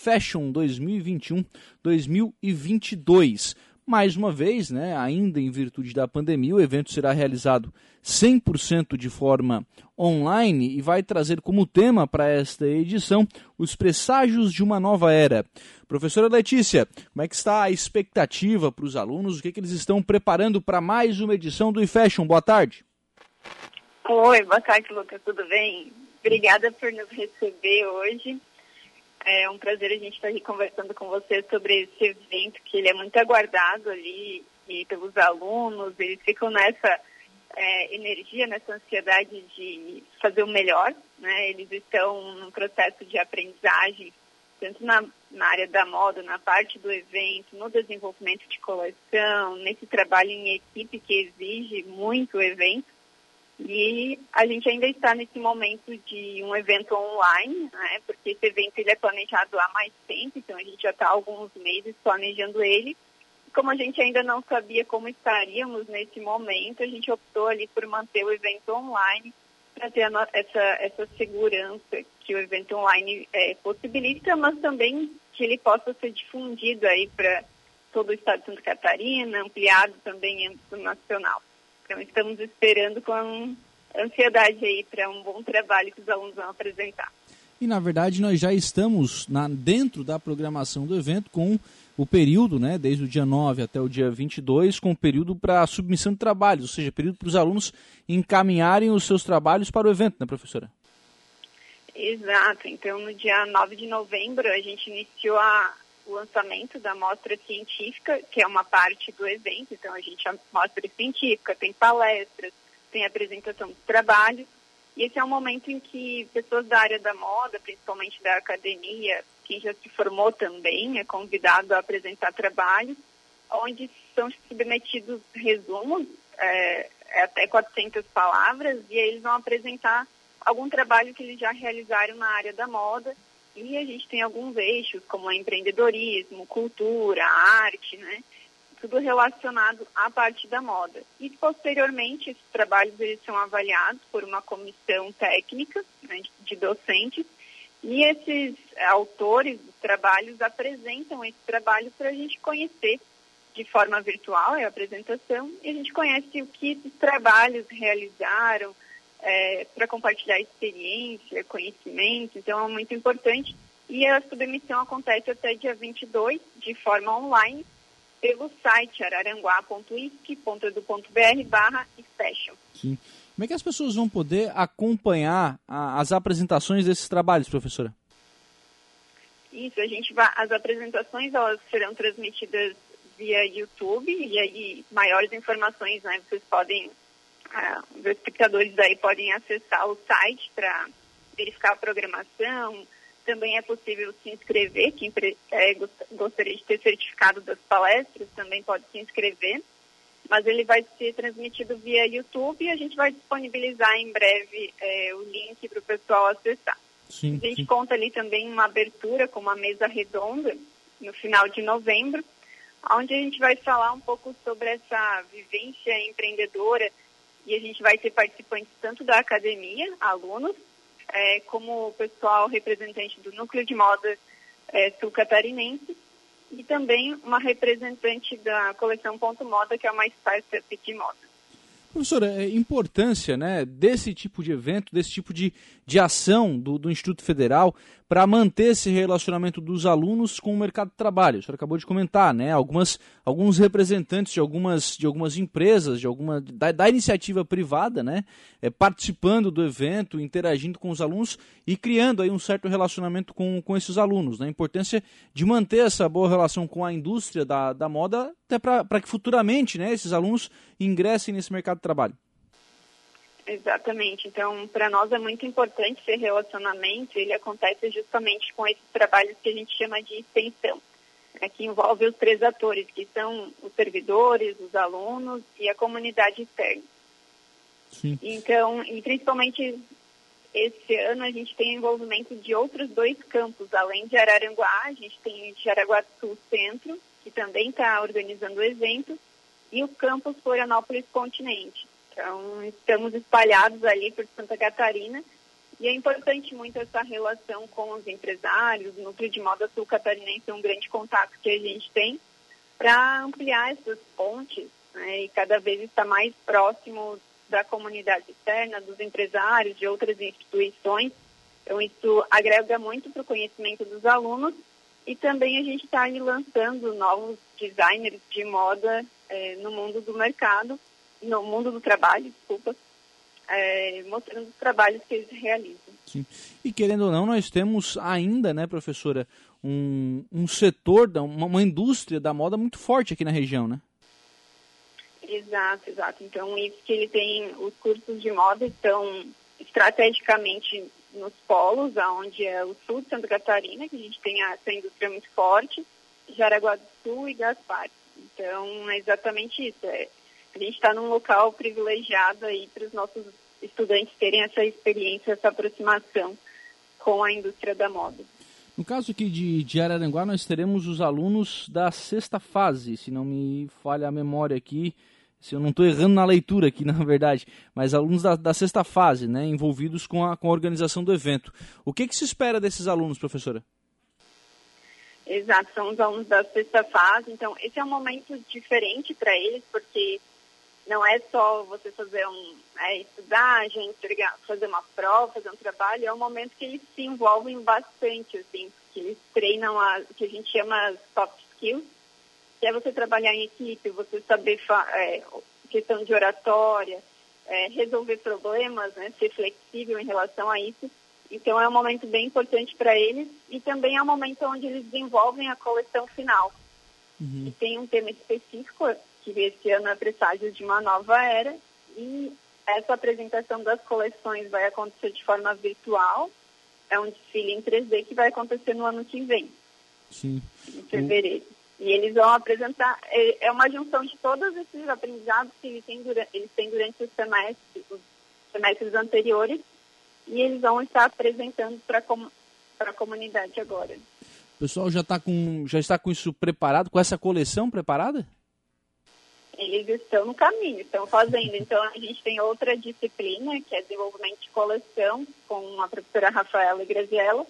eFashion 2021-2022. Mais uma vez, né, ainda em virtude da pandemia, o evento será realizado 100% de forma online e vai trazer como tema para esta edição os presságios de uma nova era. Professora Letícia, como é que está a expectativa para os alunos? O que, é que eles estão preparando para mais uma edição do eFashion? Boa tarde. Oi, boa tarde, Lucas. Tudo bem? Obrigada por nos receber hoje. É um prazer a gente estar aqui conversando com você sobre esse evento que ele é muito aguardado ali e pelos alunos. Eles ficam nessa é, energia, nessa ansiedade de fazer o melhor. Né? Eles estão num processo de aprendizagem, tanto na, na área da moda, na parte do evento, no desenvolvimento de coleção, nesse trabalho em equipe que exige muito o evento. E a gente ainda está nesse momento de um evento online, né, porque esse evento ele é planejado há mais tempo, então a gente já está há alguns meses planejando ele. Como a gente ainda não sabia como estaríamos nesse momento, a gente optou ali por manter o evento online para ter essa, essa segurança que o evento online é, possibilita, mas também que ele possa ser difundido aí para todo o estado de Santa Catarina, ampliado também em âmbito nacional. Então, estamos esperando com ansiedade aí para um bom trabalho que os alunos vão apresentar. E, na verdade, nós já estamos na, dentro da programação do evento com o período, né, desde o dia 9 até o dia 22, com o período para submissão de trabalhos, ou seja, período para os alunos encaminharem os seus trabalhos para o evento, né, professora? Exato. Então, no dia 9 de novembro, a gente iniciou a, o lançamento da mostra científica, que é uma parte do evento. Então, a gente mostra científica, tem palestras, tem apresentação dos trabalhos. E esse é um momento em que pessoas da área da moda, principalmente da academia, quem já se formou também, é convidado a apresentar trabalhos, onde são submetidos resumos, é, é até 400 palavras, e aí eles vão apresentar algum trabalho que eles já realizaram na área da moda e a gente tem alguns eixos, como empreendedorismo, cultura, arte, né? Tudo relacionado à parte da moda. E, posteriormente, esses trabalhos eles são avaliados por uma comissão técnica né, de docentes e esses autores dos trabalhos apresentam esse trabalho para a gente conhecer de forma virtual, é a apresentação, e a gente conhece o que esses trabalhos realizaram, é, para compartilhar experiência, conhecimento, então é muito importante. E a submissão acontece até dia 22, de forma online, pelo site araranguá.isc.edu.br barra special. Sim. Como é que as pessoas vão poder acompanhar a, as apresentações desses trabalhos, professora? Isso, a gente vai, as apresentações elas serão transmitidas via YouTube e aí maiores informações, né, vocês podem ah, os espectadores aí podem acessar o site para verificar a programação. Também é possível se inscrever, quem é, gostaria de ter certificado das palestras também pode se inscrever. Mas ele vai ser transmitido via YouTube e a gente vai disponibilizar em breve é, o link para o pessoal acessar. Sim, a gente sim. conta ali também uma abertura com uma mesa redonda no final de novembro, onde a gente vai falar um pouco sobre essa vivência empreendedora e a gente vai ter participantes tanto da academia, alunos, é, como o pessoal representante do núcleo de moda é, sul-catarinense e também uma representante da coleção Ponto Moda, que é uma startup de moda. Professora, a é importância né, desse tipo de evento, desse tipo de, de ação do, do Instituto Federal para manter esse relacionamento dos alunos com o mercado de trabalho. A senhora acabou de comentar, né? Algumas, alguns representantes de algumas, de algumas empresas, de alguma, da, da iniciativa privada, né? É, participando do evento, interagindo com os alunos e criando aí um certo relacionamento com, com esses alunos. Né? A importância de manter essa boa relação com a indústria da, da moda, até para que futuramente né, esses alunos ingressem nesse mercado de trabalho. Exatamente. Então, para nós é muito importante esse relacionamento. Ele acontece justamente com esses trabalhos que a gente chama de extensão, né, que envolve os três atores, que são os servidores, os alunos e a comunidade externa. Sim. Então, e principalmente esse ano a gente tem envolvimento de outros dois campos, além de Araranguá, a gente tem Jaraguá do Sul Centro, também está organizando o evento, e o campus Florianópolis Continente. Então, estamos espalhados ali por Santa Catarina E é importante muito essa relação com os empresários, o Núcleo de Moda Sul Catarinense é um grande contato que a gente tem para ampliar essas pontes né, e cada vez estar mais próximo da comunidade externa, dos empresários, de outras instituições. Então, isso agrega muito para o conhecimento dos alunos e também a gente está lançando novos designers de moda é, no mundo do mercado, no mundo do trabalho, desculpa, é, mostrando os trabalhos que eles realizam. Sim. E querendo ou não, nós temos ainda, né, professora, um, um setor, uma, uma indústria da moda muito forte aqui na região, né? Exato, exato. Então, isso que ele tem, os cursos de moda estão estrategicamente nos polos, onde é o sul de Santa Catarina, que a gente tem essa indústria muito forte, Jaraguá do Sul e Gaspar. Então, é exatamente isso. É, a gente está num local privilegiado aí para os nossos estudantes terem essa experiência, essa aproximação com a indústria da moda. No caso aqui de, de Araranguá, nós teremos os alunos da sexta fase, se não me falha a memória aqui, se eu não estou errando na leitura aqui, na verdade, mas alunos da, da sexta fase, né, envolvidos com a, com a organização do evento. O que, que se espera desses alunos, professora? Exato, são os alunos da sexta fase, então esse é um momento diferente para eles, porque não é só você fazer um, é, estudar, gente, fazer uma prova, fazer um trabalho, é um momento que eles se envolvem bastante, assim, que eles treinam a, o que a gente chama soft skills, que é você trabalhar em equipe, você saber é, questão de oratória, é, resolver problemas, né, ser flexível em relação a isso. Então é um momento bem importante para eles e também é um momento onde eles desenvolvem a coleção final. Uhum. E tem um tema específico que esse ano é presságio de uma nova era e essa apresentação das coleções vai acontecer de forma virtual. É um desfile em 3D que vai acontecer no ano que vem. Sim. Em fevereiro. E eles vão apresentar, é, é uma junção de todos esses aprendizados que eles têm durante, eles têm durante os semestres, os semestres anteriores, e eles vão estar apresentando para a comunidade agora. O pessoal já, tá com, já está com isso preparado, com essa coleção preparada? Eles estão no caminho, estão fazendo. Então, a gente tem outra disciplina, que é desenvolvimento de coleção, com a professora Rafaela Graziella,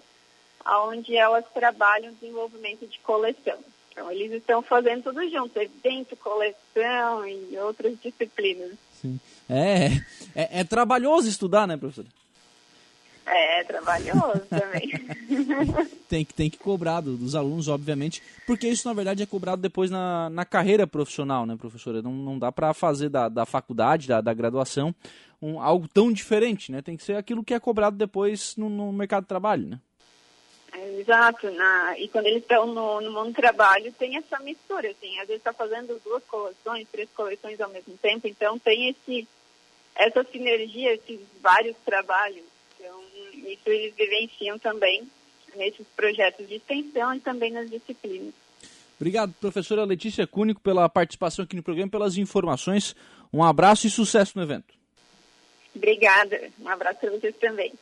onde elas trabalham desenvolvimento de coleção. Então, eles estão fazendo tudo junto, evento, coleção e outras disciplinas. Sim. É, é, é trabalhoso estudar, né, professora? É, é trabalhoso também. tem, que, tem que cobrar dos alunos, obviamente, porque isso, na verdade, é cobrado depois na, na carreira profissional, né, professora? Não, não dá para fazer da, da faculdade, da, da graduação, um, algo tão diferente, né? Tem que ser aquilo que é cobrado depois no, no mercado de trabalho, né? Exato, na, e quando eles estão no, no mundo do trabalho tem essa mistura, assim, às vezes está fazendo duas coleções, três coleções ao mesmo tempo, então tem esse, essa sinergia, esses vários trabalhos, então isso eles vivenciam também nesses projetos de extensão e também nas disciplinas. Obrigado, professora Letícia Cúnico, pela participação aqui no programa, pelas informações. Um abraço e sucesso no evento. Obrigada. Um abraço para vocês também.